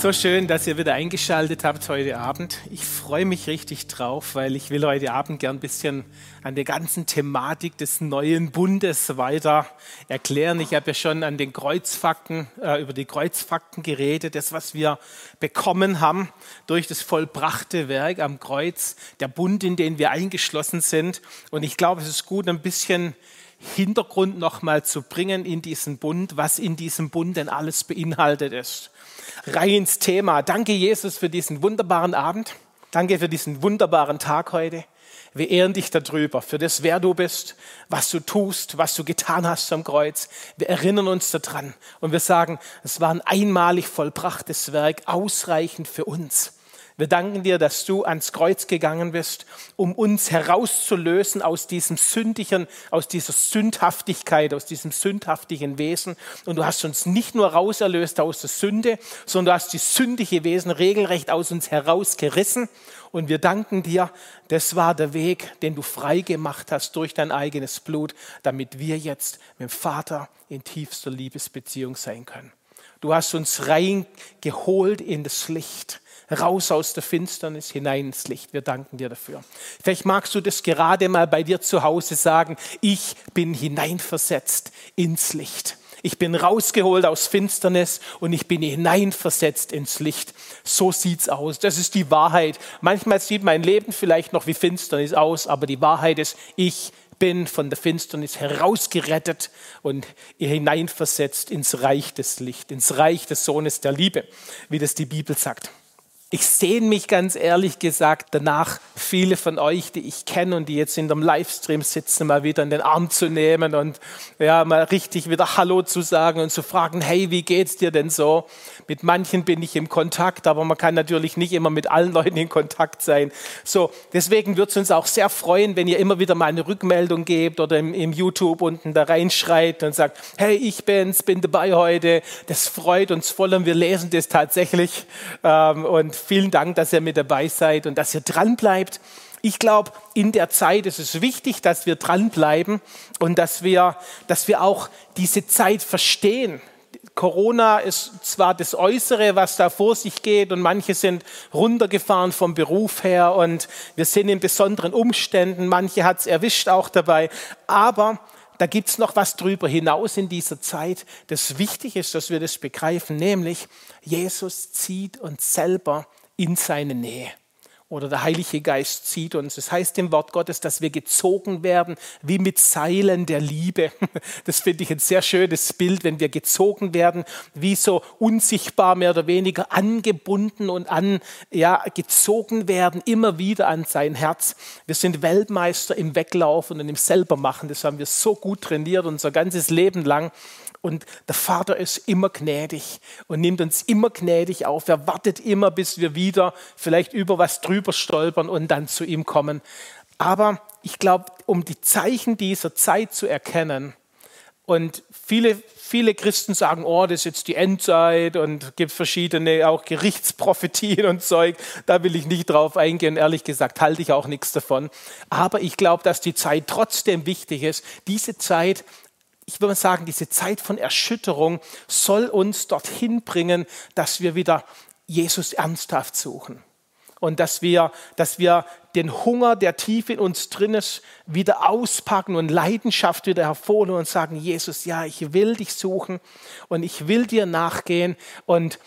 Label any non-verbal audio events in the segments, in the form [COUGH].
So schön, dass ihr wieder eingeschaltet habt heute Abend. Ich freue mich richtig drauf, weil ich will heute Abend gern ein bisschen an der ganzen Thematik des neuen Bundes weiter erklären. Ich habe ja schon an den Kreuzfakten, äh, über die Kreuzfakten geredet, das, was wir bekommen haben durch das vollbrachte Werk am Kreuz, der Bund, in den wir eingeschlossen sind. Und ich glaube, es ist gut, ein bisschen Hintergrund nochmal zu bringen in diesen Bund, was in diesem Bund denn alles beinhaltet ist rein ins Thema. Danke, Jesus, für diesen wunderbaren Abend. Danke für diesen wunderbaren Tag heute. Wir ehren dich darüber, für das, wer du bist, was du tust, was du getan hast am Kreuz. Wir erinnern uns daran und wir sagen, es war ein einmalig vollbrachtes Werk, ausreichend für uns. Wir danken dir, dass du ans Kreuz gegangen bist, um uns herauszulösen aus diesem sündigen, aus dieser Sündhaftigkeit, aus diesem sündhaftigen Wesen. Und du hast uns nicht nur rauserlöst aus der Sünde, sondern du hast die sündige Wesen regelrecht aus uns herausgerissen. Und wir danken dir, das war der Weg, den du frei gemacht hast durch dein eigenes Blut, damit wir jetzt mit dem Vater in tiefster Liebesbeziehung sein können. Du hast uns reingeholt in das Licht raus aus der Finsternis hinein ins Licht. Wir danken dir dafür. Vielleicht magst du das gerade mal bei dir zu Hause sagen, ich bin hineinversetzt ins Licht. Ich bin rausgeholt aus Finsternis und ich bin hineinversetzt ins Licht. So sieht's aus. Das ist die Wahrheit. Manchmal sieht mein Leben vielleicht noch wie Finsternis aus, aber die Wahrheit ist, ich bin von der Finsternis herausgerettet und hineinversetzt ins Reich des Lichts, ins Reich des Sohnes der Liebe, wie das die Bibel sagt. Ich sehne mich ganz ehrlich gesagt danach, viele von euch, die ich kenne und die jetzt in dem Livestream sitzen, mal wieder in den Arm zu nehmen und ja, mal richtig wieder Hallo zu sagen und zu fragen, hey, wie geht's dir denn so? Mit manchen bin ich im Kontakt, aber man kann natürlich nicht immer mit allen Leuten in Kontakt sein. So, deswegen würde es uns auch sehr freuen, wenn ihr immer wieder mal eine Rückmeldung gebt oder im, im YouTube unten da reinschreit und sagt, hey, ich bin's, bin dabei heute. Das freut uns voll und wir lesen das tatsächlich ähm, und vielen Dank, dass ihr mit dabei seid und dass ihr dran bleibt. Ich glaube, in der Zeit ist es wichtig, dass wir dranbleiben und dass wir, dass wir auch diese Zeit verstehen. Corona ist zwar das Äußere, was da vor sich geht und manche sind runtergefahren vom Beruf her und wir sind in besonderen Umständen, manche hat es erwischt auch dabei, aber da gibt es noch was drüber hinaus in dieser Zeit, das wichtig ist, dass wir das begreifen, nämlich Jesus zieht uns selber in seine Nähe oder der Heilige Geist zieht uns. Das heißt im Wort Gottes, dass wir gezogen werden wie mit Seilen der Liebe. [LAUGHS] Das finde ich ein sehr schönes Bild, wenn wir gezogen werden, wie so unsichtbar mehr oder weniger angebunden und an, ja, gezogen werden, immer wieder an sein Herz. Wir sind Weltmeister im Weglaufen und im Selbermachen. Das haben wir so gut trainiert, unser ganzes Leben lang. Und der Vater ist immer gnädig und nimmt uns immer gnädig auf. Er wartet immer, bis wir wieder vielleicht über was drüber stolpern und dann zu ihm kommen. Aber ich glaube, um die Zeichen dieser Zeit zu erkennen, und viele, viele Christen sagen, oh, das ist jetzt die Endzeit und gibt verschiedene auch Gerichtsprophetien und Zeug. Da will ich nicht drauf eingehen. Ehrlich gesagt halte ich auch nichts davon. Aber ich glaube, dass die Zeit trotzdem wichtig ist. Diese Zeit ich würde sagen, diese Zeit von Erschütterung soll uns dorthin bringen, dass wir wieder Jesus ernsthaft suchen. Und dass wir, dass wir den Hunger, der tief in uns drin ist, wieder auspacken und Leidenschaft wieder hervorholen und sagen, Jesus, ja, ich will dich suchen und ich will dir nachgehen. Und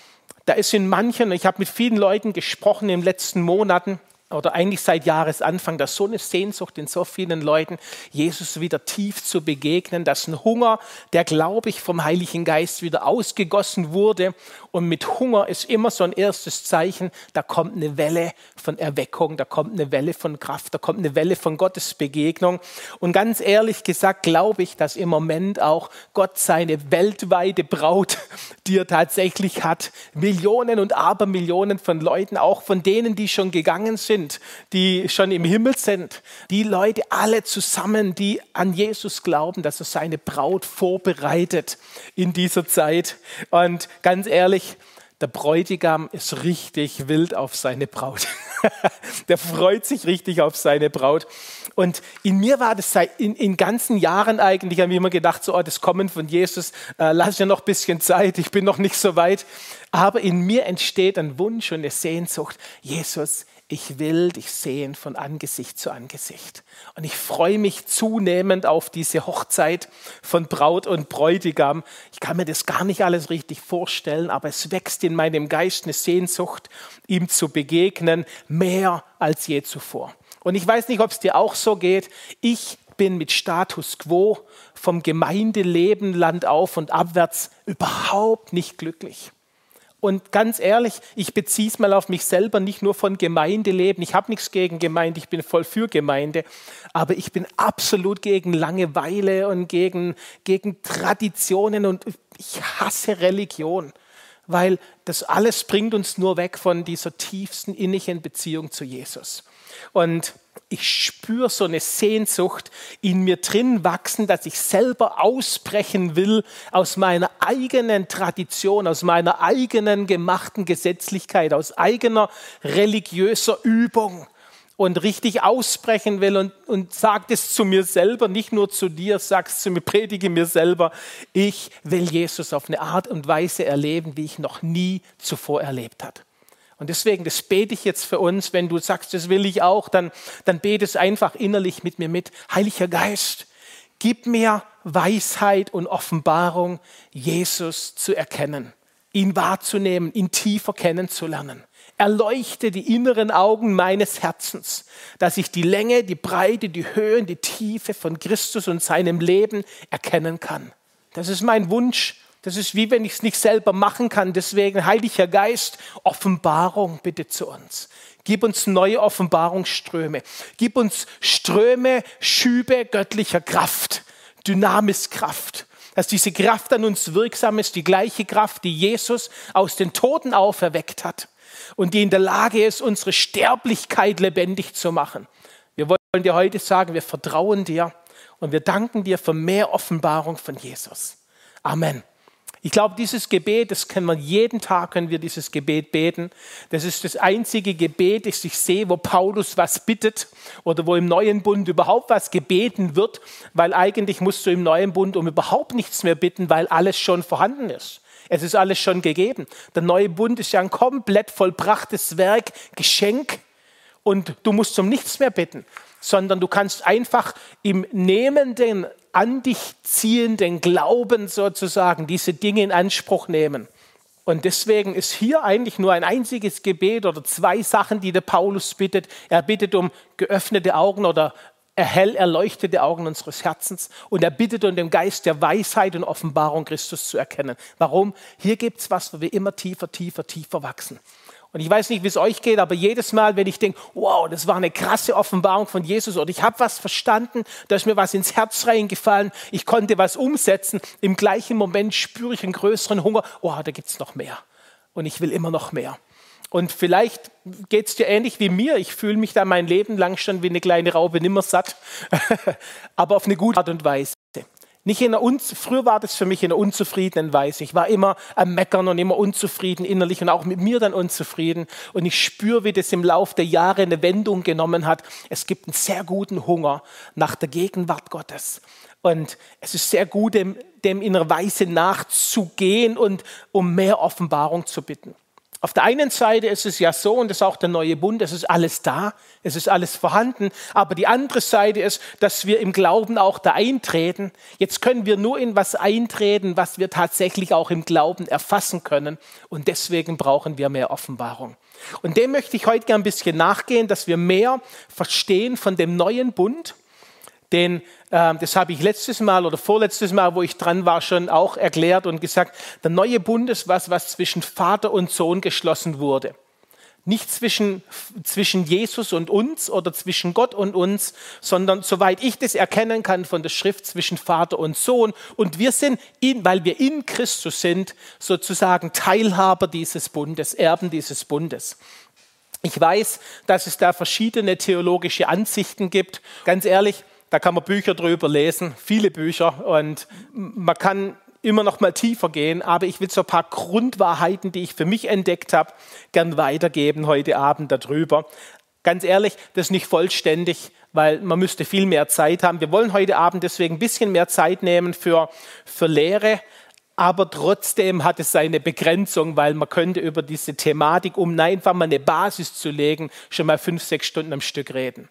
da ist in manchen, ich habe mit vielen Leuten gesprochen in den letzten Monaten, oder eigentlich seit Jahresanfang, dass so eine Sehnsucht in so vielen Leuten, Jesus wieder tief zu begegnen, dass ein Hunger, der, glaube ich, vom Heiligen Geist wieder ausgegossen wurde. Und mit Hunger ist immer so ein erstes Zeichen, da kommt eine Welle von Erweckung, da kommt eine Welle von Kraft, da kommt eine Welle von Gottes Begegnung. Und ganz ehrlich gesagt, glaube ich, dass im Moment auch Gott seine weltweite Braut, [LAUGHS] die er tatsächlich hat, Millionen und Abermillionen von Leuten, auch von denen, die schon gegangen sind, sind, die schon im Himmel sind, die Leute alle zusammen, die an Jesus glauben, dass er seine Braut vorbereitet in dieser Zeit. Und ganz ehrlich, der Bräutigam ist richtig wild auf seine Braut. [LAUGHS] der freut sich richtig auf seine Braut. Und in mir war das seit in, in ganzen Jahren eigentlich, haben wir immer gedacht, so, oh, das Kommen von Jesus, äh, lass ja noch ein bisschen Zeit, ich bin noch nicht so weit. Aber in mir entsteht ein Wunsch und eine Sehnsucht, Jesus, ich will dich sehen von Angesicht zu Angesicht. Und ich freue mich zunehmend auf diese Hochzeit von Braut und Bräutigam. Ich kann mir das gar nicht alles richtig vorstellen, aber es wächst in meinem Geist eine Sehnsucht, ihm zu begegnen, mehr als je zuvor. Und ich weiß nicht, ob es dir auch so geht. Ich bin mit Status quo vom Gemeindeleben Land auf und abwärts überhaupt nicht glücklich. Und ganz ehrlich, ich beziehe es mal auf mich selber, nicht nur von Gemeindeleben. Ich habe nichts gegen Gemeinde, ich bin voll für Gemeinde. Aber ich bin absolut gegen Langeweile und gegen, gegen Traditionen und ich hasse Religion, weil das alles bringt uns nur weg von dieser tiefsten innigen Beziehung zu Jesus. Und ich spüre so eine Sehnsucht in mir drin wachsen, dass ich selber ausbrechen will aus meiner eigenen Tradition, aus meiner eigenen gemachten Gesetzlichkeit, aus eigener religiöser Übung und richtig ausbrechen will und, und sagt es zu mir selber, nicht nur zu dir, sagst zu mir, predige mir selber, ich will Jesus auf eine Art und Weise erleben, wie ich noch nie zuvor erlebt habe. Und deswegen, das bete ich jetzt für uns. Wenn du sagst, das will ich auch, dann, dann bete es einfach innerlich mit mir mit. Heiliger Geist, gib mir Weisheit und Offenbarung, Jesus zu erkennen, ihn wahrzunehmen, ihn tiefer kennenzulernen. Erleuchte die inneren Augen meines Herzens, dass ich die Länge, die Breite, die Höhe die Tiefe von Christus und seinem Leben erkennen kann. Das ist mein Wunsch das ist wie wenn ich es nicht selber machen kann. Deswegen, Heiliger Geist, Offenbarung bitte zu uns. Gib uns neue Offenbarungsströme. Gib uns Ströme, Schübe göttlicher Kraft, Dynamiskraft. Dass diese Kraft an uns wirksam ist, die gleiche Kraft, die Jesus aus den Toten auferweckt hat und die in der Lage ist, unsere Sterblichkeit lebendig zu machen. Wir wollen dir heute sagen, wir vertrauen dir und wir danken dir für mehr Offenbarung von Jesus. Amen. Ich glaube, dieses Gebet, das können wir jeden Tag, können wir dieses Gebet beten. Das ist das einzige Gebet, das ich sehe, wo Paulus was bittet oder wo im neuen Bund überhaupt was gebeten wird, weil eigentlich musst du im neuen Bund um überhaupt nichts mehr bitten, weil alles schon vorhanden ist. Es ist alles schon gegeben. Der neue Bund ist ja ein komplett vollbrachtes Werk, Geschenk und du musst um nichts mehr bitten, sondern du kannst einfach im nehmenden an dich ziehenden Glauben sozusagen diese Dinge in Anspruch nehmen. Und deswegen ist hier eigentlich nur ein einziges Gebet oder zwei Sachen, die der Paulus bittet. Er bittet um geöffnete Augen oder hell erleuchtete Augen unseres Herzens und er bittet um den Geist der Weisheit und Offenbarung Christus zu erkennen. Warum? Hier gibt es was, wo wir immer tiefer, tiefer, tiefer wachsen. Und ich weiß nicht, wie es euch geht, aber jedes Mal, wenn ich denke, wow, das war eine krasse Offenbarung von Jesus oder ich habe was verstanden, da ist mir was ins Herz reingefallen, ich konnte was umsetzen, im gleichen Moment spüre ich einen größeren Hunger, oh, da gibt es noch mehr. Und ich will immer noch mehr. Und vielleicht geht es dir ähnlich wie mir. Ich fühle mich da mein Leben lang schon wie eine kleine Raube nimmer satt, [LAUGHS] aber auf eine gute Art und Weise. Nicht in einer Früher war das für mich in einer unzufriedenen Weise. Ich war immer am Meckern und immer unzufrieden innerlich und auch mit mir dann unzufrieden. Und ich spüre, wie das im Laufe der Jahre eine Wendung genommen hat. Es gibt einen sehr guten Hunger nach der Gegenwart Gottes. Und es ist sehr gut, dem, dem in einer Weise nachzugehen und um mehr Offenbarung zu bitten. Auf der einen Seite ist es ja so, und das ist auch der neue Bund, es ist alles da, es ist alles vorhanden, aber die andere Seite ist, dass wir im Glauben auch da eintreten. Jetzt können wir nur in was eintreten, was wir tatsächlich auch im Glauben erfassen können und deswegen brauchen wir mehr Offenbarung. Und dem möchte ich heute gerne ein bisschen nachgehen, dass wir mehr verstehen von dem neuen Bund den, äh, das habe ich letztes Mal oder vorletztes Mal, wo ich dran war, schon auch erklärt und gesagt, der neue Bund ist was, was zwischen Vater und Sohn geschlossen wurde. Nicht zwischen, zwischen Jesus und uns oder zwischen Gott und uns, sondern soweit ich das erkennen kann von der Schrift zwischen Vater und Sohn. Und wir sind, in, weil wir in Christus sind, sozusagen Teilhaber dieses Bundes, Erben dieses Bundes. Ich weiß, dass es da verschiedene theologische Ansichten gibt. Ganz ehrlich, da kann man Bücher drüber lesen, viele Bücher. Und man kann immer noch mal tiefer gehen, aber ich will so ein paar Grundwahrheiten, die ich für mich entdeckt habe, gern weitergeben heute Abend darüber. Ganz ehrlich, das ist nicht vollständig, weil man müsste viel mehr Zeit haben. Wir wollen heute Abend deswegen ein bisschen mehr Zeit nehmen für, für Lehre, aber trotzdem hat es seine Begrenzung, weil man könnte über diese Thematik, um einfach mal eine Basis zu legen, schon mal fünf, sechs Stunden am Stück reden.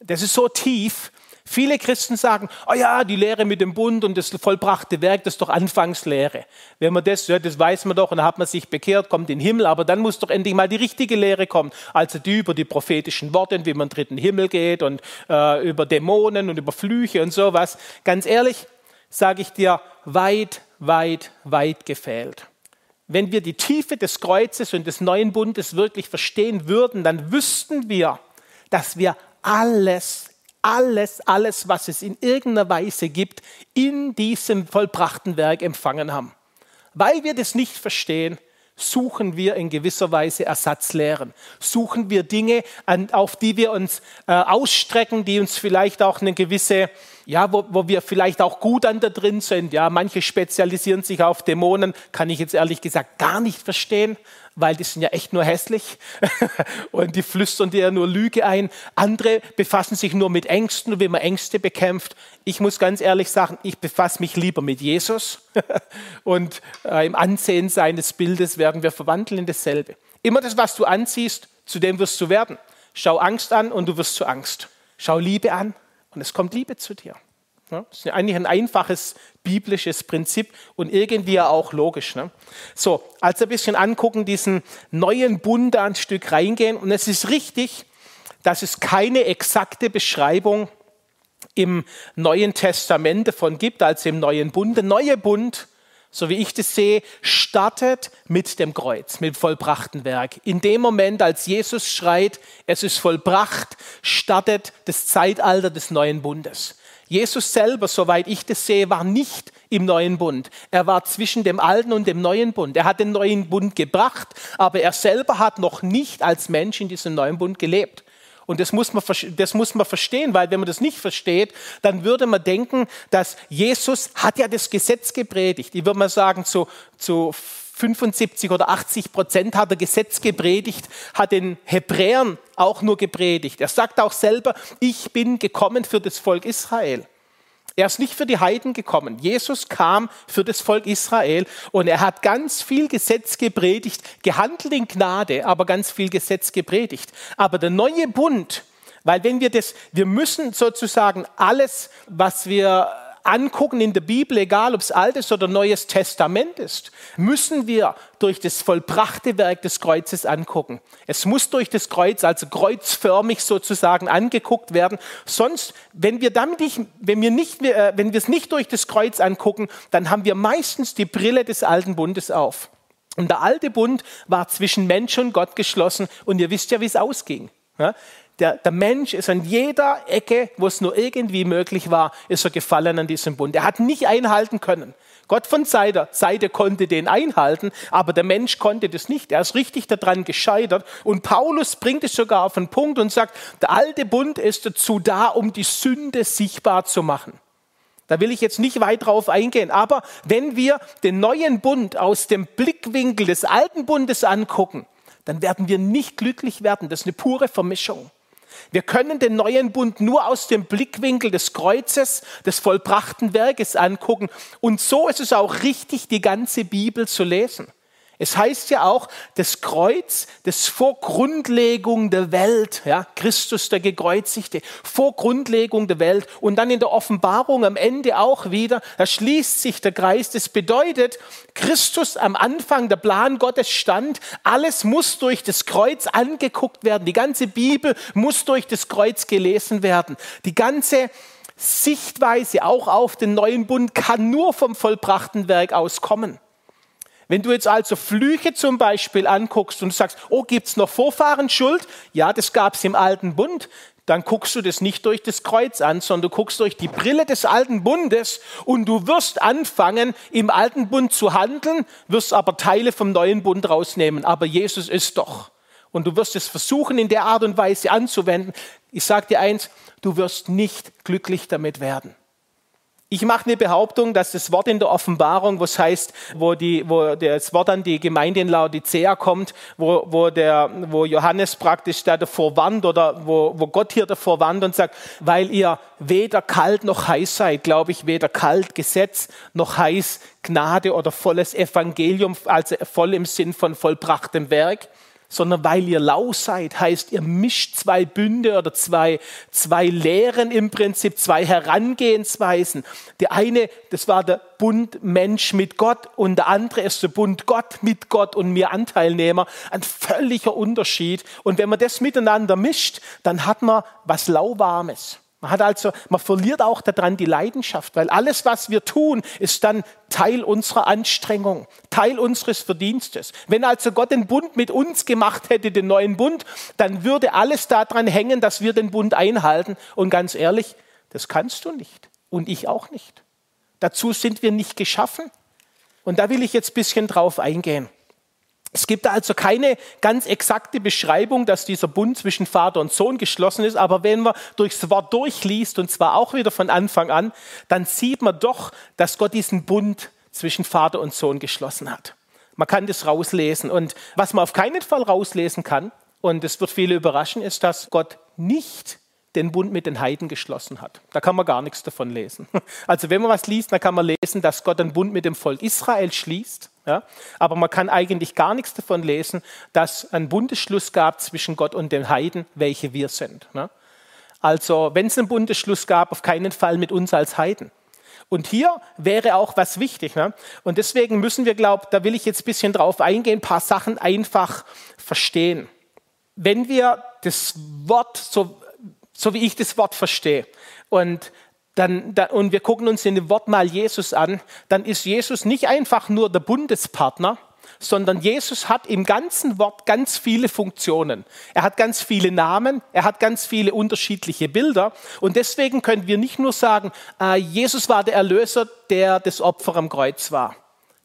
Das ist so tief, Viele Christen sagen, oh ja, die Lehre mit dem Bund und das vollbrachte Werk, das ist doch Anfangslehre. Wenn man das, ja, das weiß man doch und dann hat man sich bekehrt, kommt in den Himmel, aber dann muss doch endlich mal die richtige Lehre kommen. Also die über die prophetischen Worte, wie man in den dritten Himmel geht und äh, über Dämonen und über Flüche und sowas. Ganz ehrlich, sage ich dir, weit, weit, weit gefehlt. Wenn wir die Tiefe des Kreuzes und des neuen Bundes wirklich verstehen würden, dann wüssten wir, dass wir alles alles, alles, was es in irgendeiner Weise gibt, in diesem vollbrachten Werk empfangen haben. Weil wir das nicht verstehen, suchen wir in gewisser Weise Ersatzlehren. Suchen wir Dinge, auf die wir uns äh, ausstrecken, die uns vielleicht auch eine gewisse ja, wo, wo wir vielleicht auch gut an da drin sind. Ja, manche spezialisieren sich auf Dämonen, kann ich jetzt ehrlich gesagt gar nicht verstehen, weil die sind ja echt nur hässlich [LAUGHS] und die flüstern dir ja nur Lüge ein. Andere befassen sich nur mit Ängsten, wie man Ängste bekämpft. Ich muss ganz ehrlich sagen, ich befasse mich lieber mit Jesus [LAUGHS] und äh, im Ansehen seines Bildes werden wir verwandeln in dasselbe. Immer das, was du anziehst, zu dem wirst du werden. Schau Angst an und du wirst zu Angst. Schau Liebe an und es kommt Liebe zu dir. Das ist eigentlich ein einfaches biblisches Prinzip und irgendwie auch logisch. Ne? So, also ein bisschen angucken, diesen neuen Bund ein Stück reingehen. Und es ist richtig, dass es keine exakte Beschreibung im Neuen Testament davon gibt, als im Neuen Bund. Der neue Bund so wie ich das sehe, startet mit dem Kreuz, mit dem vollbrachten Werk. In dem Moment, als Jesus schreit, es ist vollbracht, startet das Zeitalter des neuen Bundes. Jesus selber, soweit ich das sehe, war nicht im neuen Bund. Er war zwischen dem alten und dem neuen Bund. Er hat den neuen Bund gebracht, aber er selber hat noch nicht als Mensch in diesem neuen Bund gelebt. Und das muss, man, das muss man verstehen, weil wenn man das nicht versteht, dann würde man denken, dass Jesus hat ja das Gesetz gepredigt. Ich würde mal sagen, zu, zu 75 oder 80 Prozent hat er Gesetz gepredigt, hat den Hebräern auch nur gepredigt. Er sagt auch selber, ich bin gekommen für das Volk Israel. Er ist nicht für die Heiden gekommen. Jesus kam für das Volk Israel und er hat ganz viel Gesetz gepredigt, gehandelt in Gnade, aber ganz viel Gesetz gepredigt. Aber der neue Bund, weil wenn wir das, wir müssen sozusagen alles, was wir angucken in der Bibel, egal ob es Altes oder Neues Testament ist, müssen wir durch das vollbrachte Werk des Kreuzes angucken. Es muss durch das Kreuz, also kreuzförmig sozusagen angeguckt werden. Sonst, wenn wir damit nicht, wenn wir nicht, äh, wenn wir es nicht durch das Kreuz angucken, dann haben wir meistens die Brille des alten Bundes auf. Und der alte Bund war zwischen Mensch und Gott geschlossen und ihr wisst ja, wie es ausging. Der, der, Mensch ist an jeder Ecke, wo es nur irgendwie möglich war, ist er gefallen an diesem Bund. Er hat nicht einhalten können. Gott von Seite, Seite konnte den einhalten, aber der Mensch konnte das nicht. Er ist richtig daran gescheitert. Und Paulus bringt es sogar auf den Punkt und sagt, der alte Bund ist dazu da, um die Sünde sichtbar zu machen. Da will ich jetzt nicht weit drauf eingehen. Aber wenn wir den neuen Bund aus dem Blickwinkel des alten Bundes angucken, dann werden wir nicht glücklich werden. Das ist eine pure Vermischung. Wir können den neuen Bund nur aus dem Blickwinkel des Kreuzes, des vollbrachten Werkes angucken. Und so ist es auch richtig, die ganze Bibel zu lesen. Es heißt ja auch, das Kreuz, das vor Grundlegung der Welt, ja, Christus der Gekreuzigte, vor Grundlegung der Welt und dann in der Offenbarung am Ende auch wieder, da schließt sich der Kreis. Das bedeutet, Christus am Anfang, der Plan Gottes stand, alles muss durch das Kreuz angeguckt werden. Die ganze Bibel muss durch das Kreuz gelesen werden. Die ganze Sichtweise auch auf den neuen Bund kann nur vom vollbrachten Werk auskommen. Wenn du jetzt also Flüche zum Beispiel anguckst und sagst, oh, gibt es noch Vorfahrenschuld? Ja, das gab es im alten Bund. Dann guckst du das nicht durch das Kreuz an, sondern du guckst durch die Brille des alten Bundes und du wirst anfangen, im alten Bund zu handeln, wirst aber Teile vom neuen Bund rausnehmen. Aber Jesus ist doch. Und du wirst es versuchen, in der Art und Weise anzuwenden. Ich sage dir eins, du wirst nicht glücklich damit werden. Ich mache eine Behauptung, dass das Wort in der Offenbarung, was heißt, wo, die, wo das Wort an die Gemeinde in Laodicea kommt, wo, wo, der, wo Johannes praktisch da davor warnt oder wo, wo Gott hier davor warnt und sagt, weil ihr weder kalt noch heiß seid, glaube ich, weder kalt Gesetz noch heiß Gnade oder volles Evangelium, also voll im Sinn von vollbrachtem Werk sondern weil ihr lau seid, heißt ihr mischt zwei Bünde oder zwei, zwei Lehren im Prinzip, zwei Herangehensweisen. Der eine, das war der Bund Mensch mit Gott und der andere ist der Bund Gott mit Gott und mir Anteilnehmer. Ein völliger Unterschied. Und wenn man das miteinander mischt, dann hat man was Lauwarmes. Man hat also, man verliert auch daran die Leidenschaft, weil alles, was wir tun, ist dann Teil unserer Anstrengung, Teil unseres Verdienstes. Wenn also Gott den Bund mit uns gemacht hätte, den neuen Bund, dann würde alles daran hängen, dass wir den Bund einhalten. Und ganz ehrlich, das kannst du nicht. Und ich auch nicht. Dazu sind wir nicht geschaffen. Und da will ich jetzt ein bisschen drauf eingehen. Es gibt also keine ganz exakte Beschreibung, dass dieser Bund zwischen Vater und Sohn geschlossen ist, aber wenn man durchs Wort durchliest, und zwar auch wieder von Anfang an, dann sieht man doch, dass Gott diesen Bund zwischen Vater und Sohn geschlossen hat. Man kann das rauslesen. Und was man auf keinen Fall rauslesen kann, und es wird viele überraschen, ist, dass Gott nicht den Bund mit den Heiden geschlossen hat. Da kann man gar nichts davon lesen. [LAUGHS] Also wenn man was liest, dann kann man lesen, dass Gott einen Bund mit dem Volk Israel schließt. Ja? Aber man kann eigentlich gar nichts davon lesen, dass ein Bundesschluss gab zwischen Gott und den Heiden, welche wir sind. Ne? Also wenn es einen Bundesschluss gab, auf keinen Fall mit uns als Heiden. Und hier wäre auch was wichtig. Ne? Und deswegen müssen wir, glaube da will ich jetzt ein bisschen drauf eingehen, ein paar Sachen einfach verstehen. Wenn wir das Wort so so wie ich das Wort verstehe. Und, dann, dann, und wir gucken uns in dem Wort mal Jesus an, dann ist Jesus nicht einfach nur der Bundespartner, sondern Jesus hat im ganzen Wort ganz viele Funktionen. Er hat ganz viele Namen, er hat ganz viele unterschiedliche Bilder. Und deswegen können wir nicht nur sagen, äh, Jesus war der Erlöser, der das Opfer am Kreuz war.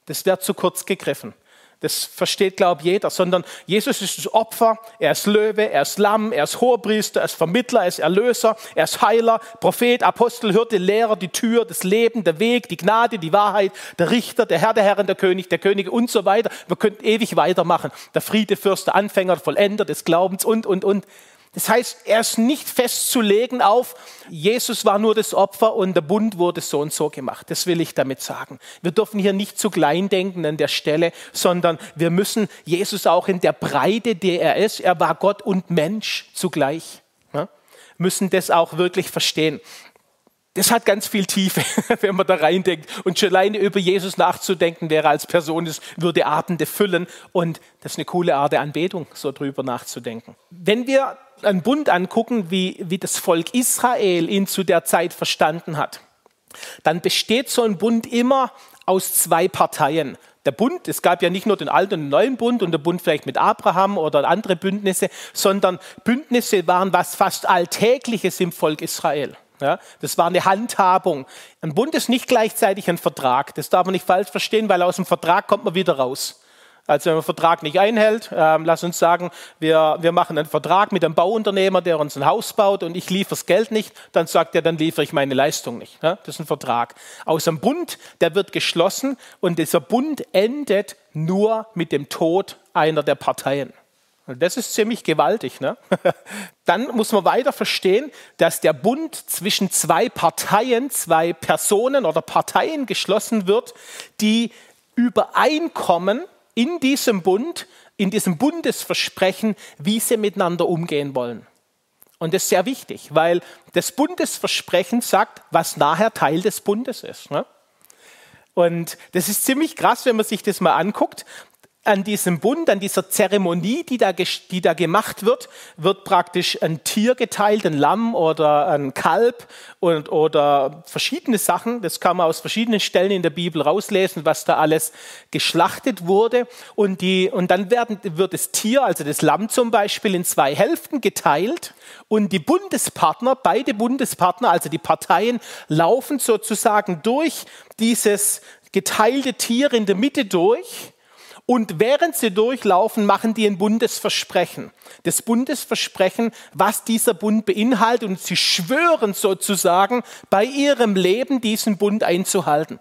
Das wäre zu kurz gegriffen. Das versteht, glaube ich, jeder, sondern Jesus ist das Opfer, er ist Löwe, er ist Lamm, er ist Hohepriester, er ist Vermittler, er ist Erlöser, er ist Heiler, Prophet, Apostel, Hirte, Lehrer, die Tür, das Leben, der Weg, die Gnade, die Wahrheit, der Richter, der Herr der Herren, der König, der Könige und so weiter. Wir könnten ewig weitermachen. Der Friede, Fürst, der Anfänger, Vollender des Glaubens und, und, und. Das heißt, er ist nicht festzulegen auf, Jesus war nur das Opfer und der Bund wurde so und so gemacht. Das will ich damit sagen. Wir dürfen hier nicht zu klein denken an der Stelle, sondern wir müssen Jesus auch in der Breite, der er ist, er war Gott und Mensch zugleich, ja, müssen das auch wirklich verstehen. Das hat ganz viel Tiefe, [LAUGHS] wenn man da reindenkt. Und schon alleine über Jesus nachzudenken, wäre als Person, es würde Abende füllen. Und das ist eine coole Art der Anbetung, so drüber nachzudenken. Wenn wir einen Bund angucken, wie, wie das Volk Israel ihn zu der Zeit verstanden hat, dann besteht so ein Bund immer aus zwei Parteien. Der Bund, es gab ja nicht nur den alten und den neuen Bund und der Bund vielleicht mit Abraham oder andere Bündnisse, sondern Bündnisse waren was fast Alltägliches im Volk Israel. Ja, das war eine Handhabung. Ein Bund ist nicht gleichzeitig ein Vertrag. Das darf man nicht falsch verstehen, weil aus dem Vertrag kommt man wieder raus. Also wenn man einen Vertrag nicht einhält, ähm, lass uns sagen, wir, wir machen einen Vertrag mit einem Bauunternehmer, der uns ein Haus baut und ich liefere das Geld nicht, dann sagt er, dann liefere ich meine Leistung nicht. Ja? Das ist ein Vertrag. Aus einem Bund, der wird geschlossen und dieser Bund endet nur mit dem Tod einer der Parteien. Das ist ziemlich gewaltig. Ne? [LAUGHS] Dann muss man weiter verstehen, dass der Bund zwischen zwei Parteien, zwei Personen oder Parteien geschlossen wird, die übereinkommen, in diesem Bund, in diesem Bundesversprechen, wie sie miteinander umgehen wollen. Und das ist sehr wichtig, weil das Bundesversprechen sagt, was nachher Teil des Bundes ist. Ne? Und das ist ziemlich krass, wenn man sich das mal anguckt an diesem Bund, an dieser Zeremonie, die da, die da gemacht wird, wird praktisch ein Tier geteilt, ein Lamm oder ein Kalb und, oder verschiedene Sachen. Das kann man aus verschiedenen Stellen in der Bibel rauslesen, was da alles geschlachtet wurde. Und, die, und dann werden, wird das Tier, also das Lamm zum Beispiel, in zwei Hälften geteilt. Und die Bundespartner, beide Bundespartner, also die Parteien, laufen sozusagen durch dieses geteilte Tier in der Mitte durch Und während sie durchlaufen, machen die ein Bundesversprechen. Das Bundesversprechen, was dieser Bund beinhaltet. Und sie schwören sozusagen, bei ihrem Leben diesen Bund einzuhalten.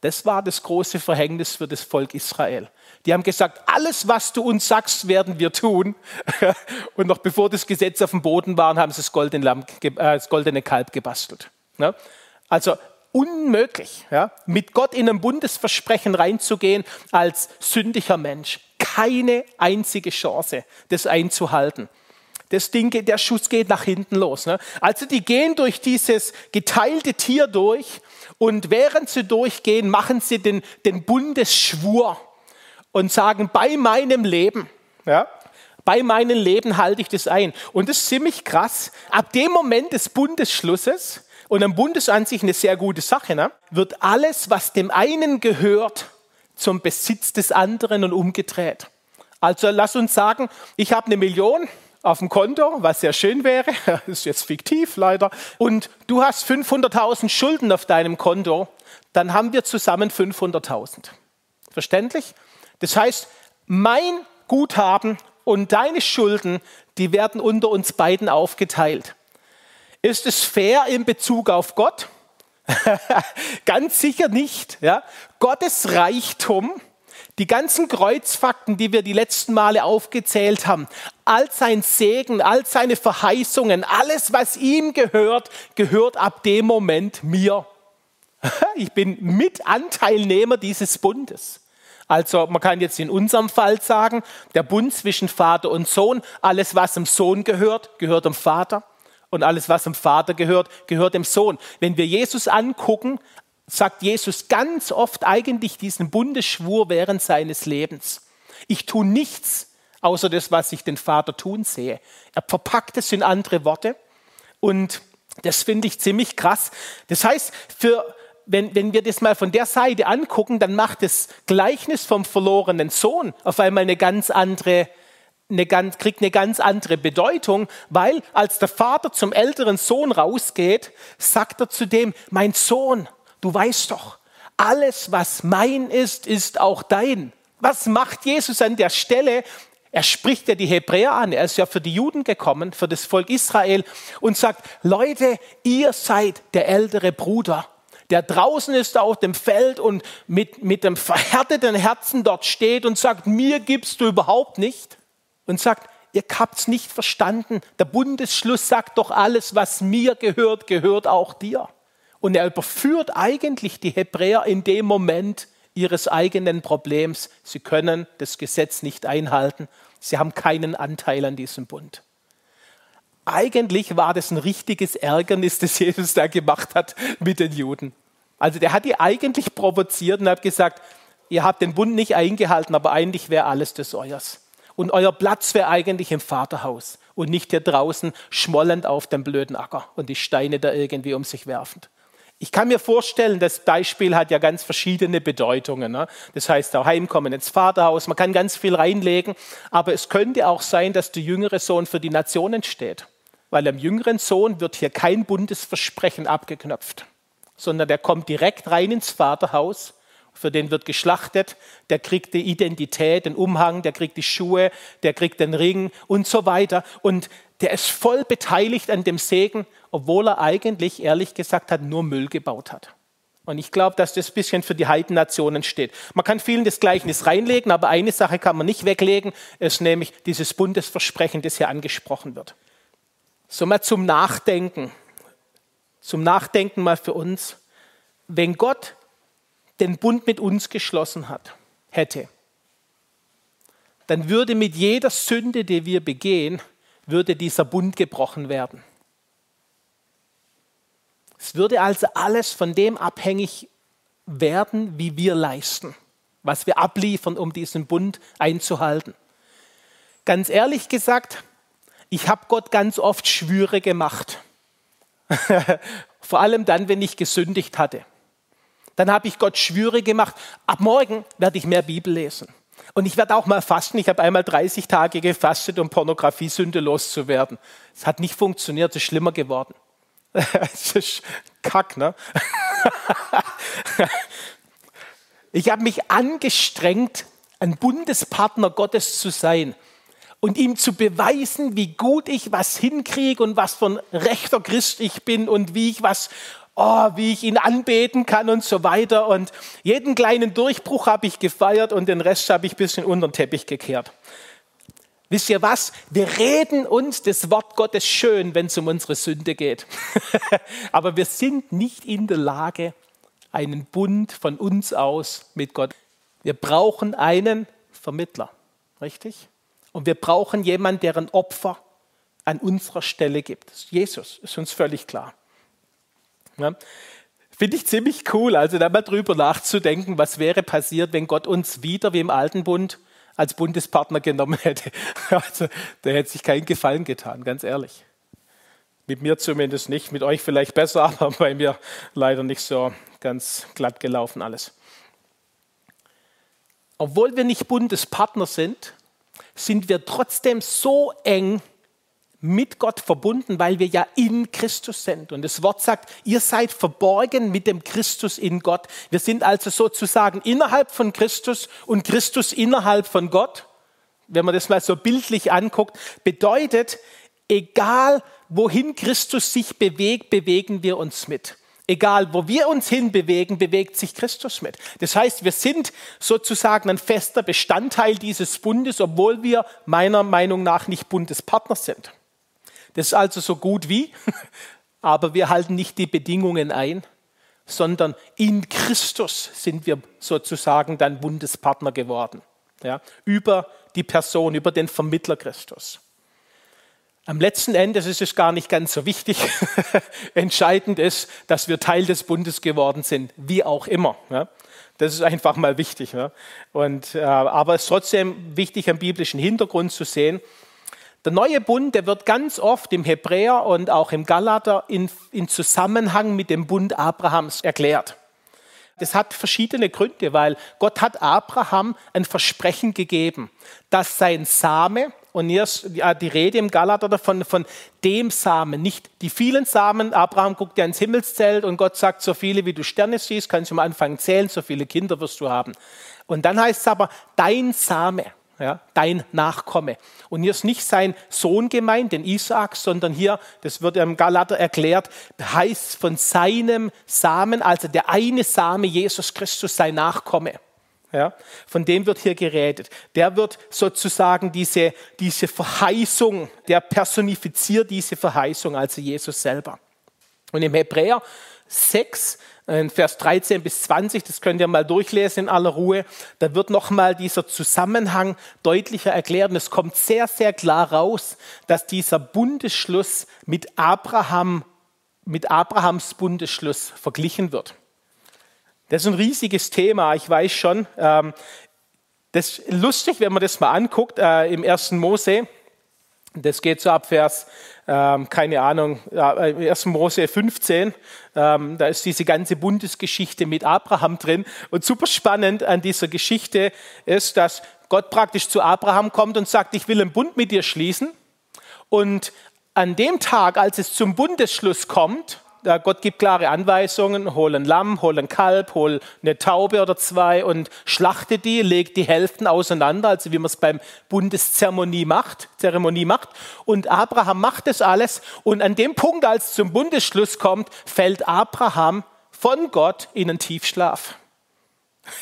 Das war das große Verhängnis für das Volk Israel. Die haben gesagt, alles, was du uns sagst, werden wir tun. [LAUGHS] Und noch bevor das Gesetz auf dem Boden war, haben sie das goldene, Lamm, äh, das goldene Kalb gebastelt. Also unmöglich, ja, mit Gott in ein Bundesversprechen reinzugehen als sündiger Mensch. Keine einzige Chance, das einzuhalten. Das Ding, der Schuss geht nach hinten los. Ne? Also die gehen durch dieses geteilte Tier durch und während sie durchgehen, machen sie den, den Bundesschwur und sagen, bei meinem Leben, ja, bei meinem Leben halte ich das ein. Und das ist ziemlich krass. Ab dem Moment des Bundesschlusses und ein Bund ist an sich eine sehr gute Sache, ne? wird alles, was dem einen gehört, zum Besitz des anderen und umgedreht. Also lass uns sagen, ich habe eine Million auf dem Konto, was sehr schön wäre, [LAUGHS] ist jetzt fiktiv leider, und du hast 500.000 Schulden auf deinem Konto, dann haben wir zusammen 500.000. Verständlich? Das heißt, mein Guthaben und deine Schulden, die werden unter uns beiden aufgeteilt. Ist es fair in Bezug auf Gott? [LAUGHS] Ganz sicher nicht. Ja? Gottes Reichtum, die ganzen Kreuzfakten, die wir die letzten Male aufgezählt haben, all sein Segen, all seine Verheißungen, alles, was ihm gehört, gehört ab dem Moment mir. [LAUGHS] Ich bin Mitanteilnehmer dieses Bundes. Also man kann jetzt in unserem Fall sagen, der Bund zwischen Vater und Sohn, alles was dem Sohn gehört, gehört dem Vater und alles, was dem Vater gehört, gehört dem Sohn. Wenn wir Jesus angucken, sagt Jesus ganz oft eigentlich diesen Bundesschwur während seines Lebens. Ich tue nichts außer das, was ich den Vater tun sehe. Er verpackt es in andere Worte und das finde ich ziemlich krass. Das heißt, für, wenn, wenn wir das mal von der Seite angucken, dann macht das Gleichnis vom verlorenen Sohn auf einmal eine ganz andere eine ganz, kriegt eine ganz andere Bedeutung, weil als der Vater zum älteren Sohn rausgeht, sagt er zu dem, mein Sohn, du weißt doch, alles, was mein ist, ist auch dein. Was macht Jesus an der Stelle? Er spricht ja die Hebräer an, er ist ja für die Juden gekommen, für das Volk Israel und sagt, Leute, ihr seid der ältere Bruder, der draußen ist auf dem Feld und mit, mit dem verhärteten Herzen dort steht und sagt, mir gibst du überhaupt nicht und sagt, ihr habt es nicht verstanden. Der Bundesschluss sagt doch, alles, was mir gehört, gehört auch dir. Und er überführt eigentlich die Hebräer in dem Moment ihres eigenen Problems. Sie können das Gesetz nicht einhalten. Sie haben keinen Anteil an diesem Bund. Eigentlich war das ein richtiges Ärgernis, das Jesus da gemacht hat mit den Juden. Also der hat die eigentlich provoziert und hat gesagt, ihr habt den Bund nicht eingehalten, aber eigentlich wäre alles das euers. Und euer Platz wäre eigentlich im Vaterhaus und nicht hier draußen schmollend auf dem blöden Acker und die Steine da irgendwie um sich werfend. Ich kann mir vorstellen, das Beispiel hat ja ganz verschiedene Bedeutungen. Ne? Das heißt auch Heimkommen ins Vaterhaus, man kann ganz viel reinlegen, aber es könnte auch sein, dass der jüngere Sohn für die Nationen steht. Weil am jüngeren Sohn wird hier kein Bundesversprechen abgeknöpft, sondern der kommt direkt rein ins Vaterhaus für den wird geschlachtet, der kriegt die Identität, den Umhang, der kriegt die Schuhe, der kriegt den Ring und so weiter. Und der ist voll beteiligt an dem Segen, obwohl er eigentlich, ehrlich gesagt hat, nur Müll gebaut hat. Und ich glaube, dass das ein bisschen für die Heidennationen steht. Man kann vielen das Gleichnis reinlegen, aber eine Sache kann man nicht weglegen, ist nämlich dieses Bundesversprechen, das hier angesprochen wird. So mal zum Nachdenken. Zum Nachdenken mal für uns. Wenn Gott den Bund mit uns geschlossen hat, hätte, dann würde mit jeder Sünde, die wir begehen, würde dieser Bund gebrochen werden. Es würde also alles von dem abhängig werden, wie wir leisten, was wir abliefern, um diesen Bund einzuhalten. Ganz ehrlich gesagt, ich habe Gott ganz oft Schwüre gemacht. [LAUGHS] Vor allem dann, wenn ich gesündigt hatte. Dann habe ich Gott Schwüre gemacht. Ab morgen werde ich mehr Bibel lesen. Und ich werde auch mal fasten. Ich habe einmal 30 Tage gefastet, um Pornografiesünde loszuwerden. Es hat nicht funktioniert, es ist schlimmer geworden. [LAUGHS] Es ist kack, ne? [LAUGHS] Ich habe mich angestrengt, ein Bundespartner Gottes zu sein und ihm zu beweisen, wie gut ich was hinkriege und was für ein rechter Christ ich bin und wie ich was, oh, wie ich ihn anbeten kann und so weiter. Und jeden kleinen Durchbruch habe ich gefeiert und den Rest habe ich ein bisschen unter den Teppich gekehrt. Wisst ihr was? Wir reden uns das Wort Gottes schön, wenn es um unsere Sünde geht. [LAUGHS] Aber wir sind nicht in der Lage, einen Bund von uns aus mit Gott. Wir brauchen einen Vermittler, richtig? Und wir brauchen jemanden, der ein Opfer an unserer Stelle gibt. Jesus, ist uns völlig klar. Ja? Finde ich ziemlich cool, also da mal drüber nachzudenken, was wäre passiert, wenn Gott uns wieder wie im alten Bund als Bundespartner genommen hätte. [LAUGHS] Also der hätte sich keinen Gefallen getan, ganz ehrlich. Mit mir zumindest nicht, mit euch vielleicht besser, [LAUGHS] aber bei mir leider nicht so ganz glatt gelaufen alles. Obwohl wir nicht Bundespartner sind, sind wir trotzdem so eng mit Gott verbunden, weil wir ja in Christus sind. Und das Wort sagt, ihr seid verborgen mit dem Christus in Gott. Wir sind also sozusagen innerhalb von Christus und Christus innerhalb von Gott. Wenn man das mal so bildlich anguckt, bedeutet, egal wohin Christus sich bewegt, bewegen wir uns mit. Egal, wo wir uns hinbewegen, bewegt sich Christus mit. Das heißt, wir sind sozusagen ein fester Bestandteil dieses Bundes, obwohl wir meiner Meinung nach nicht Bundespartner sind. Das ist also so gut wie, [LAUGHS] aber wir halten nicht die Bedingungen ein, sondern in Christus sind wir sozusagen dann Bundespartner geworden. Ja, über die Person, über den Vermittler Christus. Am letzten Ende ist es gar nicht ganz so wichtig. [LAUGHS] Entscheidend ist, dass wir Teil des Bundes geworden sind, wie auch immer. Ja. Das ist einfach mal wichtig. Ja. Und, äh, aber es ist trotzdem wichtig, am biblischen Hintergrund zu sehen. Der neue Bund, der wird ganz oft im Hebräer und auch im Galater in, in Zusammenhang mit dem Bund Abrahams erklärt. Das hat verschiedene Gründe, weil Gott hat Abraham ein Versprechen gegeben, dass sein Same, und hier ist die Rede im Galater davon, von dem Samen, nicht die vielen Samen. Abraham guckt ja ins Himmelszelt und Gott sagt, so viele wie du Sterne siehst, kannst du am Anfang zählen, so viele Kinder wirst du haben. Und dann heißt es aber, dein Same, ja, dein Nachkomme. Und hier ist nicht sein Sohn gemeint, den Isaak, sondern hier, das wird im Galater erklärt, heißt von seinem Samen, also der eine Same, Jesus Christus, sein Nachkomme. Ja, von dem wird hier geredet. Der wird sozusagen diese, diese Verheißung, der personifiziert diese Verheißung, also Jesus selber. Und im Hebräer 6, Vers 13 bis 20, das könnt ihr mal durchlesen in aller Ruhe, da wird nochmal dieser Zusammenhang deutlicher erklärt. Und es kommt sehr, sehr klar raus, dass dieser Bundesschluss mit Abraham, mit Abrahams Bundesschluss verglichen wird. Das ist ein riesiges Thema, ich weiß schon. Ähm, das ist lustig, wenn man das mal anguckt äh, im ersten Mose. Das geht so ab Vers, ähm, keine Ahnung, im 1. Mose 15. Ähm, da ist diese ganze Bundesgeschichte mit Abraham drin. Und super spannend an dieser Geschichte ist, dass Gott praktisch zu Abraham kommt und sagt, ich will einen Bund mit dir schließen. Und an dem Tag, als es zum Bundesschluss kommt, Gott gibt klare Anweisungen, hol ein Lamm, hol ein Kalb, hol eine Taube oder zwei und schlachte die, legt die Hälften auseinander, also wie man es beim Bundeszeremonie macht, Zeremonie macht. Und Abraham macht das alles und an dem Punkt, als es zum Bundesschluss kommt, fällt Abraham von Gott in einen Tiefschlaf.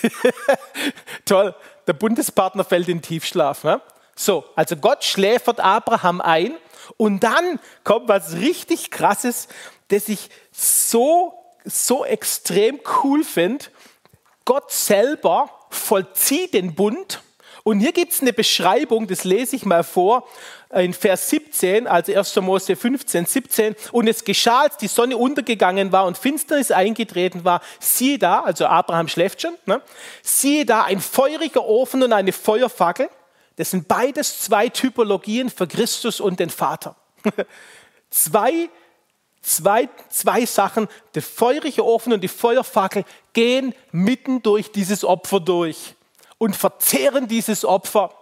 [LAUGHS] Toll, der Bundespartner fällt in den Tiefschlaf. Ne? So, also Gott schläfert Abraham ein und dann kommt was richtig krasses das ich so, so extrem cool finde. Gott selber vollzieht den Bund. Und hier gibt es eine Beschreibung, das lese ich mal vor, in Vers 17, also 1. Mose 15, 17. Und es geschah, als die Sonne untergegangen war und Finsternis eingetreten war, siehe da, also Abraham schläft schon, ne? siehe da ein feuriger Ofen und eine Feuerfackel. Das sind beides zwei Typologien für Christus und den Vater. [LAUGHS] zwei Zwei, zwei Sachen, der feurige Ofen und die Feuerfackel gehen mitten durch dieses Opfer durch und verzehren dieses Opfer.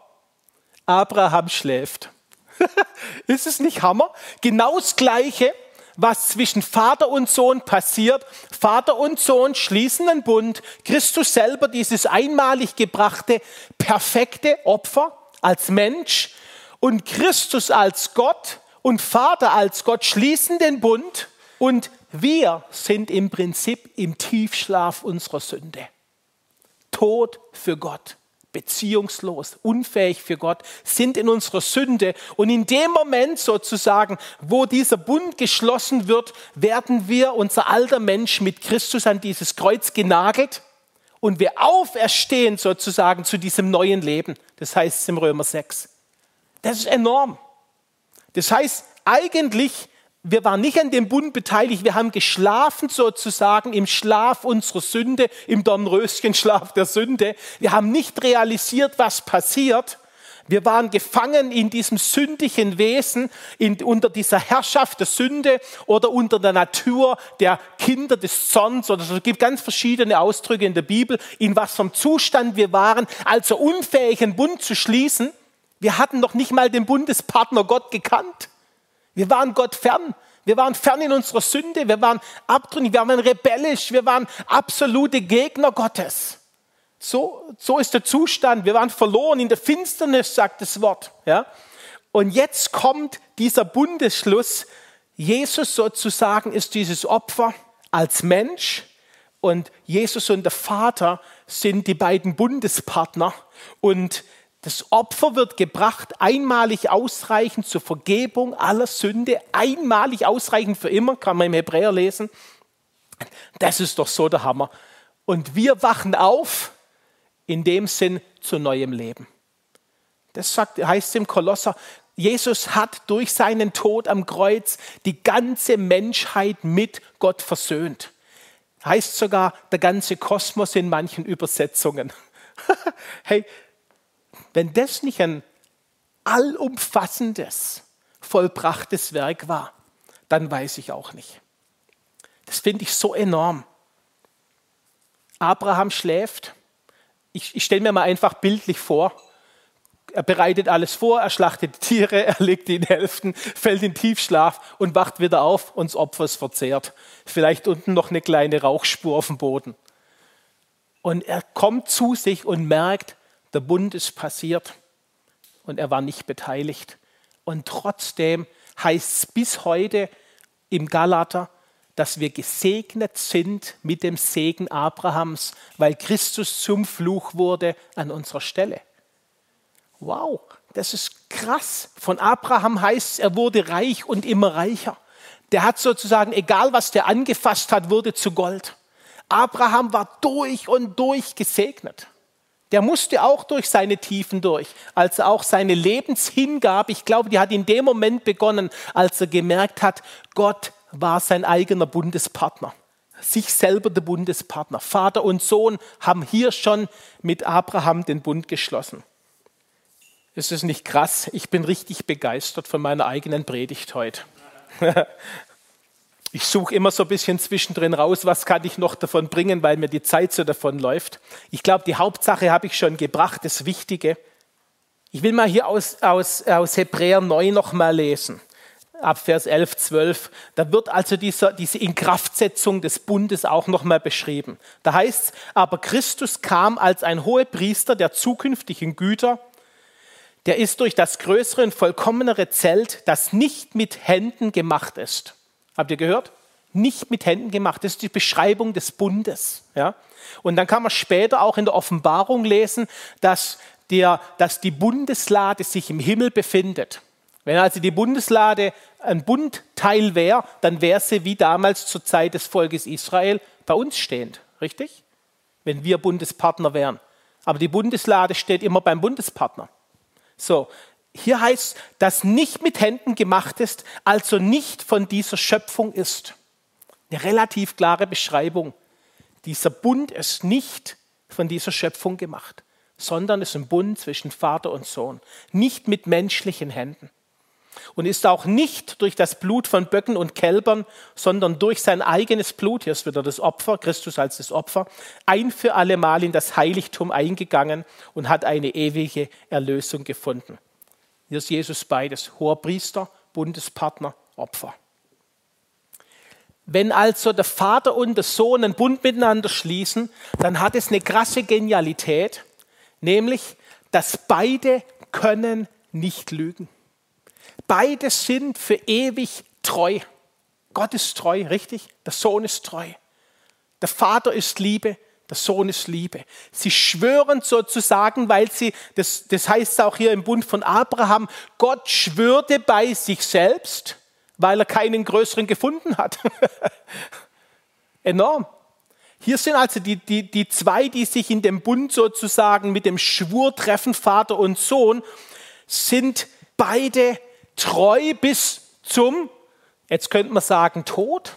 Abraham schläft. [LAUGHS] Ist es nicht Hammer? Genau das Gleiche, was zwischen Vater und Sohn passiert. Vater und Sohn schließen einen Bund. Christus selber, dieses einmalig gebrachte, perfekte Opfer als Mensch und Christus als Gott und Vater als Gott schließen den Bund und wir sind im Prinzip im Tiefschlaf unserer Sünde. Tod für Gott beziehungslos, unfähig für Gott, sind in unserer Sünde. Und in dem Moment sozusagen, wo dieser Bund geschlossen wird, werden wir, unser alter Mensch, mit Christus an dieses Kreuz genagelt und wir auferstehen sozusagen zu diesem neuen Leben. Das heißt es im Römer 6. Das ist enorm. Das heißt, eigentlich wir waren nicht an dem Bund beteiligt, wir haben geschlafen sozusagen im Schlaf unserer Sünde, im Dornröschenschlaf der Sünde. Wir haben nicht realisiert, was passiert. Wir waren gefangen in diesem sündigen Wesen, in, unter dieser Herrschaft der Sünde oder unter der Natur der Kinder des Zorns. Es gibt ganz verschiedene Ausdrücke in der Bibel, in was vom Zustand wir waren, also unfähig, einen Bund zu schließen. Wir hatten noch nicht mal den Bundespartner Gott gekannt. Wir waren Gott fern. Wir waren fern in unserer Sünde. Wir waren abtrünnig. Wir waren rebellisch. Wir waren absolute Gegner Gottes. So, so ist der Zustand. Wir waren verloren in der Finsternis, sagt das Wort. Ja? Und jetzt kommt dieser Bundesschluss. Jesus sozusagen ist dieses Opfer als Mensch und Jesus und der Vater sind die beiden Bundespartner und das Opfer wird gebracht, einmalig ausreichend zur Vergebung aller Sünde, einmalig ausreichend für immer, kann man im Hebräer lesen. Das ist doch so der Hammer. Und wir wachen auf, in dem Sinn zu neuem Leben. Das sagt, heißt im Kolosser, Jesus hat durch seinen Tod am Kreuz die ganze Menschheit mit Gott versöhnt. Heißt sogar der ganze Kosmos in manchen Übersetzungen. [LAUGHS] hey, wenn das nicht ein allumfassendes, vollbrachtes Werk war, dann weiß ich auch nicht. Das finde ich so enorm. Abraham schläft. Ich, ich stelle mir mal einfach bildlich vor. Er bereitet alles vor, er schlachtet Tiere, [LAUGHS] er legt die in Hälften, fällt in Tiefschlaf und wacht wieder auf und das Opfer ist verzehrt. Vielleicht unten noch eine kleine Rauchspur auf dem Boden. Und er kommt zu sich und merkt, der Bund ist passiert und er war nicht beteiligt. Und trotzdem heißt es bis heute im Galater, dass wir gesegnet sind mit dem Segen Abrahams, weil Christus zum Fluch wurde an unserer Stelle. Wow, das ist krass. Von Abraham heißt es, er wurde reich und immer reicher. Der hat sozusagen, egal was der angefasst hat, wurde zu Gold. Abraham war durch und durch gesegnet. Der musste auch durch seine Tiefen durch, als auch seine Lebenshingabe, ich glaube, die hat in dem Moment begonnen, als er gemerkt hat, Gott war sein eigener Bundespartner, sich selber der Bundespartner. Vater und Sohn haben hier schon mit Abraham den Bund geschlossen. Ist es nicht krass? Ich bin richtig begeistert von meiner eigenen Predigt heute. [LAUGHS] Ich suche immer so ein bisschen zwischendrin raus, was kann ich noch davon bringen, weil mir die Zeit so davon läuft. Ich glaube, die Hauptsache habe ich schon gebracht, das Wichtige. Ich will mal hier aus, aus, aus Hebräer 9 noch mal lesen, ab Vers 11, 12. Da wird also dieser, diese Inkraftsetzung des Bundes auch noch mal beschrieben. Da heißt es, aber Christus kam als ein Hohepriester der zukünftigen Güter, der ist durch das größere und vollkommenere Zelt, das nicht mit Händen gemacht ist Habt ihr gehört? Nicht mit Händen gemacht. Das ist die Beschreibung des Bundes. Ja? Und dann kann man später auch in der Offenbarung lesen, dass, der, dass die Bundeslade sich im Himmel befindet. Wenn also die Bundeslade ein Bundteil wäre, dann wäre sie wie damals zur Zeit des Volkes Israel bei uns stehend, richtig? Wenn wir Bundespartner wären. Aber die Bundeslade steht immer beim Bundespartner. So, hier heißt, dass nicht mit Händen gemacht ist, also nicht von dieser Schöpfung ist. Eine relativ klare Beschreibung. Dieser Bund ist nicht von dieser Schöpfung gemacht, sondern ist ein Bund zwischen Vater und Sohn, nicht mit menschlichen Händen. Und ist auch nicht durch das Blut von Böcken und Kälbern, sondern durch sein eigenes Blut, hier ist wieder das Opfer, Christus als das Opfer, ein für allemal in das Heiligtum eingegangen und hat eine ewige Erlösung gefunden. Hier ist Jesus beides, hoher Priester, Bundespartner, Opfer. Wenn also der Vater und der Sohn einen Bund miteinander schließen, dann hat es eine krasse Genialität, nämlich, dass beide können nicht lügen. Beide sind für ewig treu. Gott ist treu, richtig? Der Sohn ist treu. Der Vater ist Liebe, der Sohn ist Liebe. Sie schwören sozusagen, weil sie, das, das heißt auch hier im Bund von Abraham, Gott schwörte bei sich selbst, weil er keinen größeren gefunden hat. [LAUGHS] Enorm. Hier sind also die, die, die zwei, die sich in dem Bund sozusagen mit dem Schwur treffen, Vater und Sohn, sind beide treu bis zum, jetzt könnte man sagen, Tod.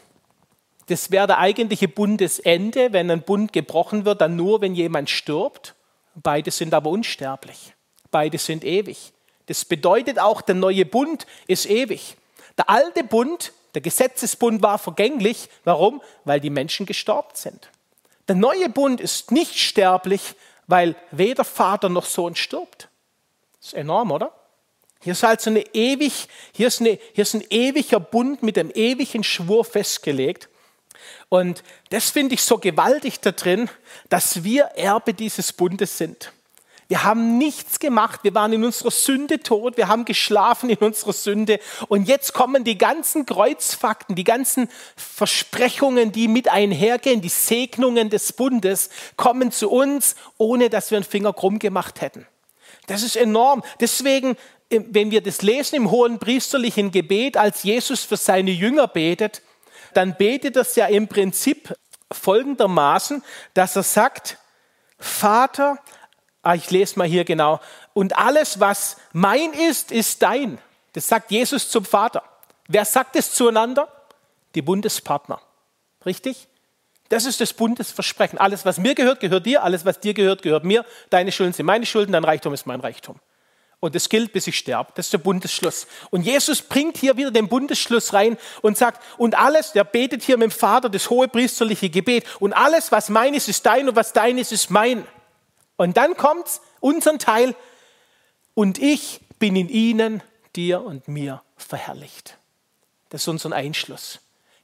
Das wäre der eigentliche Bundesende. Wenn ein Bund gebrochen wird, dann nur, wenn jemand stirbt. Beide sind aber unsterblich. Beide sind ewig. Das bedeutet auch, der neue Bund ist ewig. Der alte Bund, der Gesetzesbund war vergänglich. Warum? Weil die Menschen gestorben sind. Der neue Bund ist nicht sterblich, weil weder Vater noch Sohn stirbt. Das ist enorm, oder? Hier ist also eine ewig, hier ist, eine, hier ist ein ewiger Bund mit einem ewigen Schwur festgelegt. Und das finde ich so gewaltig da drin, dass wir Erbe dieses Bundes sind. Wir haben nichts gemacht, wir waren in unserer Sünde tot, wir haben geschlafen in unserer Sünde und jetzt kommen die ganzen Kreuzfakten, die ganzen Versprechungen, die mit einhergehen, die Segnungen des Bundes, kommen zu uns, ohne dass wir einen Finger krumm gemacht hätten. Das ist enorm. Deswegen, wenn wir das lesen im hohen priesterlichen Gebet, als Jesus für seine Jünger betet, dann betet er ja im Prinzip folgendermaßen, dass er sagt, Vater, ah, ich lese mal hier genau, und alles, was mein ist, ist dein. Das sagt Jesus zum Vater. Wer sagt es zueinander? Die Bundespartner. Richtig? Das ist das Bundesversprechen. Alles, was mir gehört, gehört dir. Alles, was dir gehört, gehört mir. Deine Schulden sind meine Schulden, dein Reichtum ist mein Reichtum. Und das gilt, bis ich sterbe. Das ist der Bundesschluss. Und Jesus bringt hier wieder den Bundesschluss rein und sagt, und alles, der betet hier mit dem Vater das hohe priesterliche Gebet, und alles, was mein ist, ist dein, und was dein ist, ist mein. Und dann kommt unseren Teil, und ich bin in ihnen, dir und mir verherrlicht. Das ist unser Einschluss.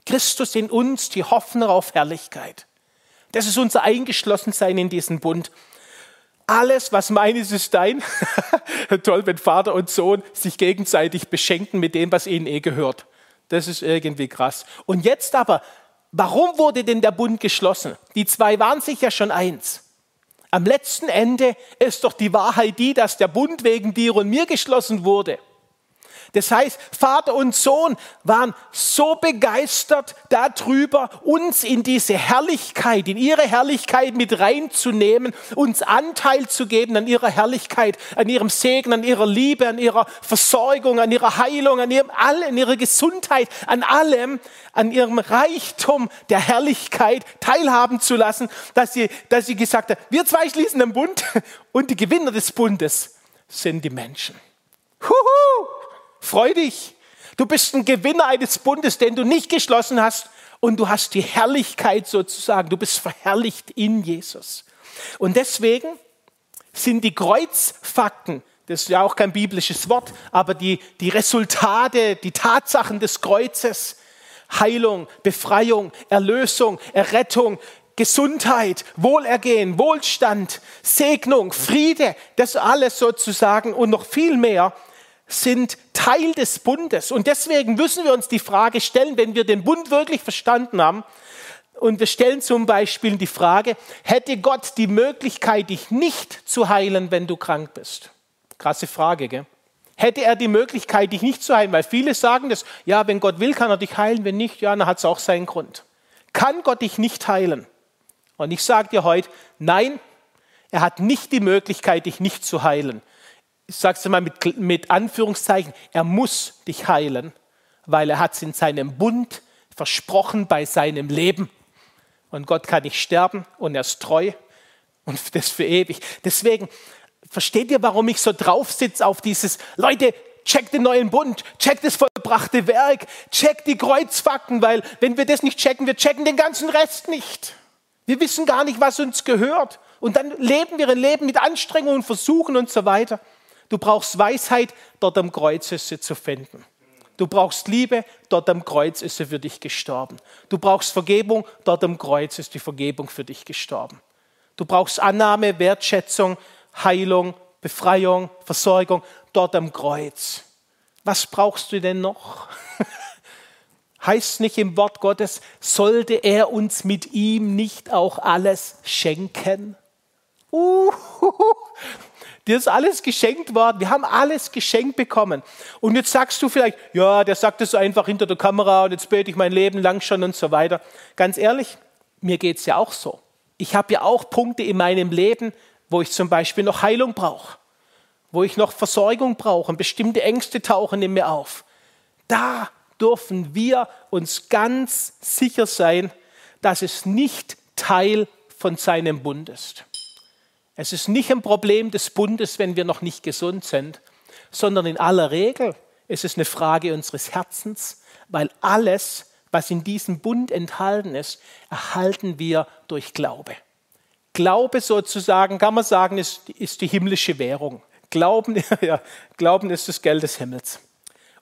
Christus in uns, die Hoffnung auf Herrlichkeit. Das ist unser Eingeschlossensein in diesen Bund alles, was mein ist, ist dein. [LAUGHS] Toll, wenn Vater und Sohn sich gegenseitig beschenken mit dem, was ihnen eh gehört. Das ist irgendwie krass. Und jetzt aber, warum wurde denn der Bund geschlossen? Die zwei waren sich ja schon eins. Am letzten Ende ist doch die Wahrheit die, dass der Bund wegen dir und mir geschlossen wurde. Das heißt, Vater und Sohn waren so begeistert darüber, uns in diese Herrlichkeit, in ihre Herrlichkeit mit reinzunehmen, uns Anteil zu geben an ihrer Herrlichkeit, an ihrem Segen, an ihrer Liebe, an ihrer Versorgung, an ihrer Heilung, an ihrem all, an ihrer Gesundheit, an allem, an ihrem Reichtum der Herrlichkeit teilhaben zu lassen, dass sie, dass sie gesagt hat, wir zwei schließen den Bund [LAUGHS] und die Gewinner des Bundes sind die Menschen. Huhu! Freu dich. Du bist ein Gewinner eines Bundes, den du nicht geschlossen hast und du hast die Herrlichkeit sozusagen. Du bist verherrlicht in Jesus. Und deswegen sind die Kreuzfakten, das ist ja auch kein biblisches Wort, aber die, die Resultate, die Tatsachen des Kreuzes, Heilung, Befreiung, Erlösung, Errettung, Gesundheit, Wohlergehen, Wohlstand, Segnung, Friede, das alles sozusagen und noch viel mehr sind Teil des Bundes. Und deswegen müssen wir uns die Frage stellen, wenn wir den Bund wirklich verstanden haben, und wir stellen zum Beispiel die Frage, hätte Gott die Möglichkeit, dich nicht zu heilen, wenn du krank bist? Krasse Frage, gell? Hätte er die Möglichkeit, dich nicht zu heilen? Weil viele sagen das, ja, wenn Gott will, kann er dich heilen, wenn nicht, ja, dann hat es auch seinen Grund. Kann Gott dich nicht heilen? Und ich sage dir heute, nein, er hat nicht die Möglichkeit, dich nicht zu heilen ich sage es mal mit, mit Anführungszeichen, er muss dich heilen, weil er hat es in seinem Bund versprochen bei seinem Leben. Und Gott kann nicht sterben und er ist treu und [LAUGHS] das für ewig. Deswegen, versteht ihr, warum ich so drauf sitze auf dieses, Leute, check den neuen Bund, check das vollbrachte Werk, check die Kreuzfakten, weil wenn wir das nicht checken, wir checken den ganzen Rest nicht. Wir wissen gar nicht, was uns gehört. Und dann leben wir ein Leben mit Anstrengungen, Versuchen und so weiter. Du brauchst Weisheit, dort am Kreuz sie zu finden. Du brauchst Liebe, dort am Kreuz ist er für dich gestorben. Du brauchst Vergebung, dort am Kreuz ist die Vergebung für dich gestorben. Du brauchst Annahme, Wertschätzung, Heilung, Befreiung, Versorgung, dort am Kreuz. Was brauchst du denn noch? [LAUGHS] heißt nicht im Wort Gottes, sollte er uns mit ihm nicht auch alles schenken? Uh, [LAUGHS] dir ist alles geschenkt worden. Wir haben alles geschenkt bekommen. Und jetzt sagst du vielleicht, ja, der sagt es einfach hinter der Kamera und jetzt bete ich mein Leben lang schon und so weiter. Ganz ehrlich, mir geht es ja auch so. Ich habe ja auch Punkte in meinem Leben, wo ich zum Beispiel noch Heilung brauche, wo ich noch Versorgung brauche und bestimmte Ängste tauchen in mir auf. Da dürfen wir uns ganz sicher sein, dass es nicht Teil von seinem Bund ist. Es ist nicht ein Problem des Bundes, wenn wir noch nicht gesund sind, sondern in aller Regel ist es eine Frage unseres Herzens, weil alles, was in diesem Bund enthalten ist, erhalten wir durch Glaube. Glaube sozusagen, kann man sagen, ist, ist die himmlische Währung. Glauben, [LAUGHS] ja, Glauben ist das Geld des Himmels.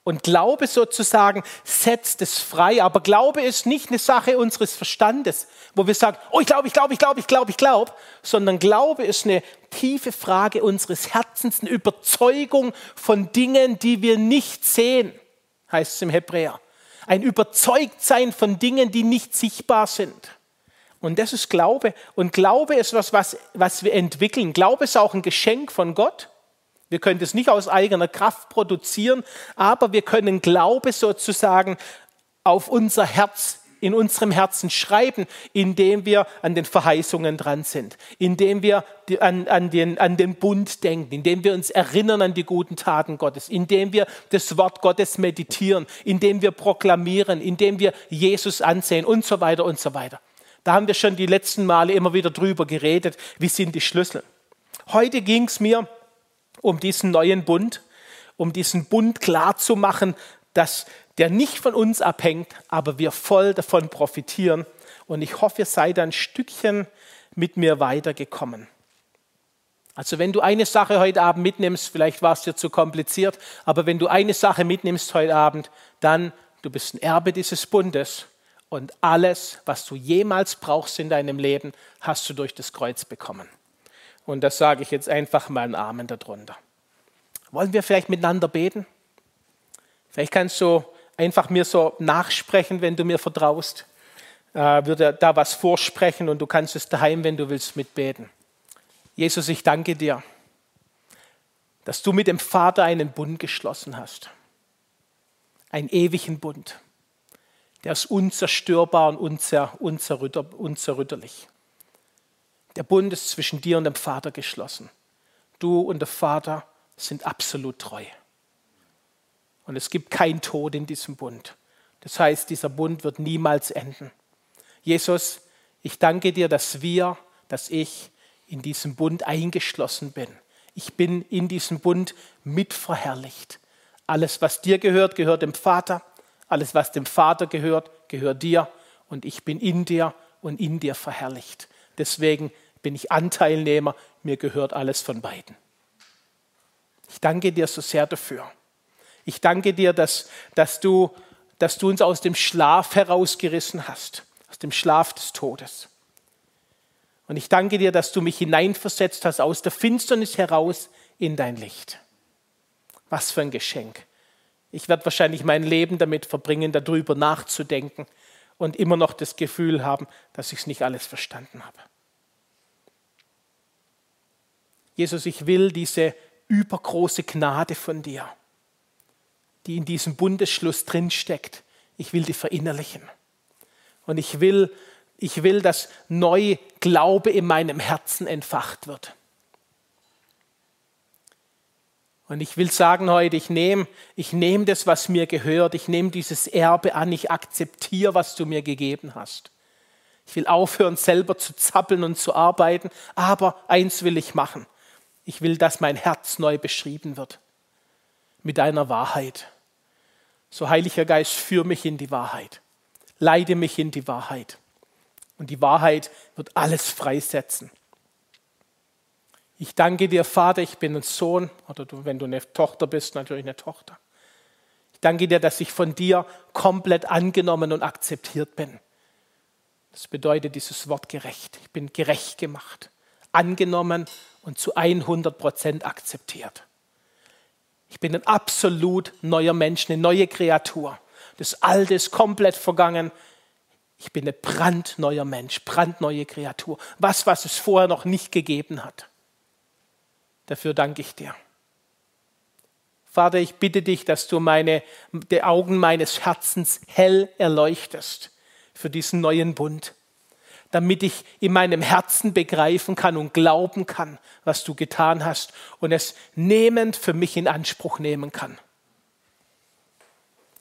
Und Glaube sozusagen setzt es frei. Aber Glaube ist nicht eine Sache unseres Verstandes, wo wir sagen, oh, ich glaube, ich glaube, ich glaube, ich glaube, ich glaube, sondern Glaube ist eine tiefe Frage unseres Herzens, eine Überzeugung von Dingen, die wir nicht sehen, heißt es im Hebräer. Ein Überzeugtsein von Dingen, die nicht sichtbar sind. Und das ist Glaube. Und Glaube ist was, was, was wir entwickeln. Glaube ist auch ein Geschenk von Gott. Wir können das nicht aus eigener Kraft produzieren, aber wir können Glaube sozusagen auf unser Herz in unserem Herzen schreiben, indem wir an den Verheißungen dran sind, indem wir an, an, den, an den Bund denken, indem wir uns erinnern an die guten Taten Gottes, indem wir das Wort Gottes meditieren, indem wir proklamieren, indem wir Jesus ansehen und so weiter und so weiter. Da haben wir schon die letzten Male immer wieder drüber geredet, wie sind die Schlüssel. Heute ging es mir um diesen neuen Bund, um diesen Bund klar zu machen, dass der nicht von uns abhängt, aber wir voll davon profitieren. Und ich hoffe, ihr seid ein Stückchen mit mir weitergekommen. Also wenn du eine Sache heute Abend mitnimmst, vielleicht war es dir zu kompliziert, aber wenn du eine Sache mitnimmst heute Abend, dann du bist ein Erbe dieses Bundes und alles, was du jemals brauchst in deinem Leben, hast du durch das Kreuz bekommen. Und das sage ich jetzt einfach mal einen Amen darunter. Wollen wir vielleicht miteinander beten? Vielleicht kannst du einfach mir so nachsprechen, wenn du mir vertraust. Äh, würde da was vorsprechen und du kannst es daheim, wenn du willst, mitbeten. Jesus, ich danke dir, dass du mit dem Vater einen Bund geschlossen hast. Einen ewigen Bund. Der ist unzerstörbar und unzer, unzerrütterlich. Der Bund ist zwischen dir und dem Vater geschlossen. Du und der Vater sind absolut treu. Und es gibt kein Tod in diesem Bund. Das heißt, dieser Bund wird niemals enden. Jesus, ich danke dir, dass wir, dass ich in diesem Bund eingeschlossen bin. Ich bin in diesem Bund mitverherrlicht. Alles, was dir gehört, gehört dem Vater. Alles, was dem Vater gehört, gehört dir. Und ich bin in dir und in dir verherrlicht. Deswegen bin ich Anteilnehmer, mir gehört alles von beiden. Ich danke dir so sehr dafür. Ich danke dir, dass, dass, du, dass du uns aus dem Schlaf herausgerissen hast, aus dem Schlaf des Todes. Und ich danke dir, dass du mich hineinversetzt hast aus der Finsternis heraus in dein Licht. Was für ein Geschenk. Ich werde wahrscheinlich mein Leben damit verbringen, darüber nachzudenken und immer noch das Gefühl haben, dass ich es nicht alles verstanden habe. Jesus, ich will diese übergroße Gnade von dir, die in diesem Bundesschluss drinsteckt, ich will die verinnerlichen. Und ich will, ich will, dass neu Glaube in meinem Herzen entfacht wird. Und ich will sagen heute, ich nehme ich nehm das, was mir gehört, ich nehme dieses Erbe an, ich akzeptiere, was du mir gegeben hast. Ich will aufhören, selber zu zappeln und zu arbeiten, aber eins will ich machen. Ich will, dass mein Herz neu beschrieben wird mit deiner Wahrheit. So Heiliger Geist, führ mich in die Wahrheit. Leide mich in die Wahrheit. Und die Wahrheit wird alles freisetzen. Ich danke dir, Vater, ich bin ein Sohn, oder du, wenn du eine Tochter bist, natürlich eine Tochter. Ich danke dir, dass ich von dir komplett angenommen und akzeptiert bin. Das bedeutet dieses Wort gerecht. Ich bin gerecht gemacht, angenommen und zu 100 Prozent akzeptiert. Ich bin ein absolut neuer Mensch, eine neue Kreatur. Das Alte ist komplett vergangen. Ich bin ein brandneuer Mensch, brandneue Kreatur. Was, was es vorher noch nicht gegeben hat. Dafür danke ich dir. Vater, ich bitte dich, dass du meine, die Augen meines Herzens hell erleuchtest für diesen neuen Bund, damit ich in meinem Herzen begreifen kann und glauben kann, was du getan hast und es nehmend für mich in Anspruch nehmen kann.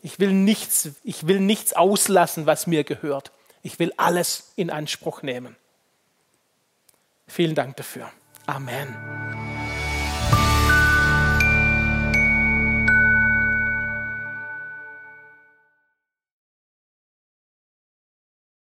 Ich will nichts, ich will nichts auslassen, was mir gehört. Ich will alles in Anspruch nehmen. Vielen Dank dafür. Amen.